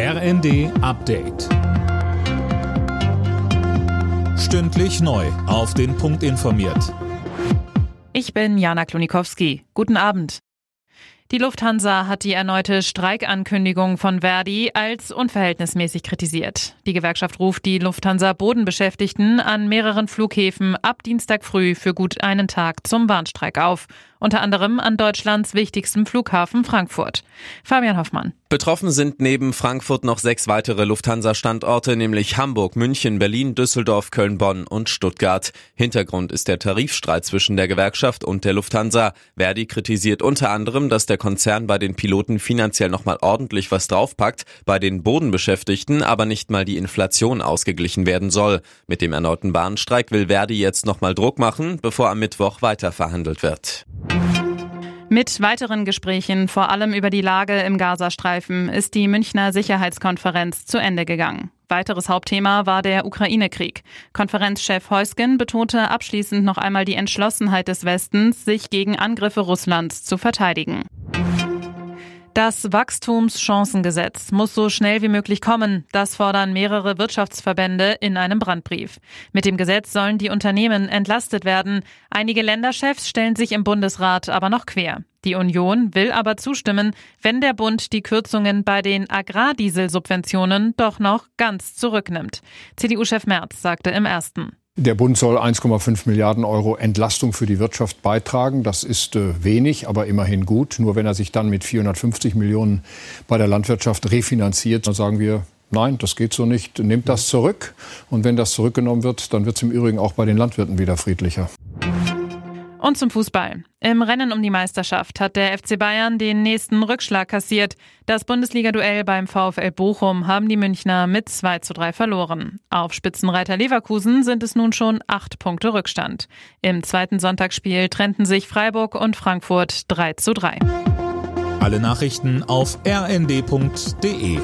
RND Update. Stündlich neu. Auf den Punkt informiert. Ich bin Jana Klonikowski. Guten Abend. Die Lufthansa hat die erneute Streikankündigung von Verdi als unverhältnismäßig kritisiert. Die Gewerkschaft ruft die Lufthansa Bodenbeschäftigten an mehreren Flughäfen ab Dienstag früh für gut einen Tag zum Warnstreik auf unter anderem an Deutschlands wichtigstem Flughafen Frankfurt. Fabian Hoffmann. Betroffen sind neben Frankfurt noch sechs weitere Lufthansa-Standorte, nämlich Hamburg, München, Berlin, Düsseldorf, Köln, Bonn und Stuttgart. Hintergrund ist der Tarifstreit zwischen der Gewerkschaft und der Lufthansa. Verdi kritisiert unter anderem, dass der Konzern bei den Piloten finanziell nochmal ordentlich was draufpackt, bei den Bodenbeschäftigten aber nicht mal die Inflation ausgeglichen werden soll. Mit dem erneuten Bahnstreik will Verdi jetzt nochmal Druck machen, bevor am Mittwoch weiter verhandelt wird. Mit weiteren Gesprächen, vor allem über die Lage im Gazastreifen, ist die Münchner Sicherheitskonferenz zu Ende gegangen. Weiteres Hauptthema war der Ukraine-Krieg. Konferenzchef Heusgen betonte abschließend noch einmal die Entschlossenheit des Westens, sich gegen Angriffe Russlands zu verteidigen. Das Wachstumschancengesetz muss so schnell wie möglich kommen. Das fordern mehrere Wirtschaftsverbände in einem Brandbrief. Mit dem Gesetz sollen die Unternehmen entlastet werden. Einige Länderchefs stellen sich im Bundesrat aber noch quer. Die Union will aber zustimmen, wenn der Bund die Kürzungen bei den Agrardieselsubventionen doch noch ganz zurücknimmt. CDU-Chef Merz sagte im ersten. Der Bund soll 1,5 Milliarden Euro Entlastung für die Wirtschaft beitragen. Das ist äh, wenig, aber immerhin gut. Nur wenn er sich dann mit 450 Millionen bei der Landwirtschaft refinanziert, dann sagen wir, nein, das geht so nicht. Nehmt das zurück. Und wenn das zurückgenommen wird, dann wird es im Übrigen auch bei den Landwirten wieder friedlicher. Und zum Fußball. Im Rennen um die Meisterschaft hat der FC Bayern den nächsten Rückschlag kassiert. Das Bundesliga-Duell beim VfL Bochum haben die Münchner mit 2 zu 3 verloren. Auf Spitzenreiter Leverkusen sind es nun schon acht Punkte Rückstand. Im zweiten Sonntagsspiel trennten sich Freiburg und Frankfurt 3 zu 3. Alle Nachrichten auf rnd.de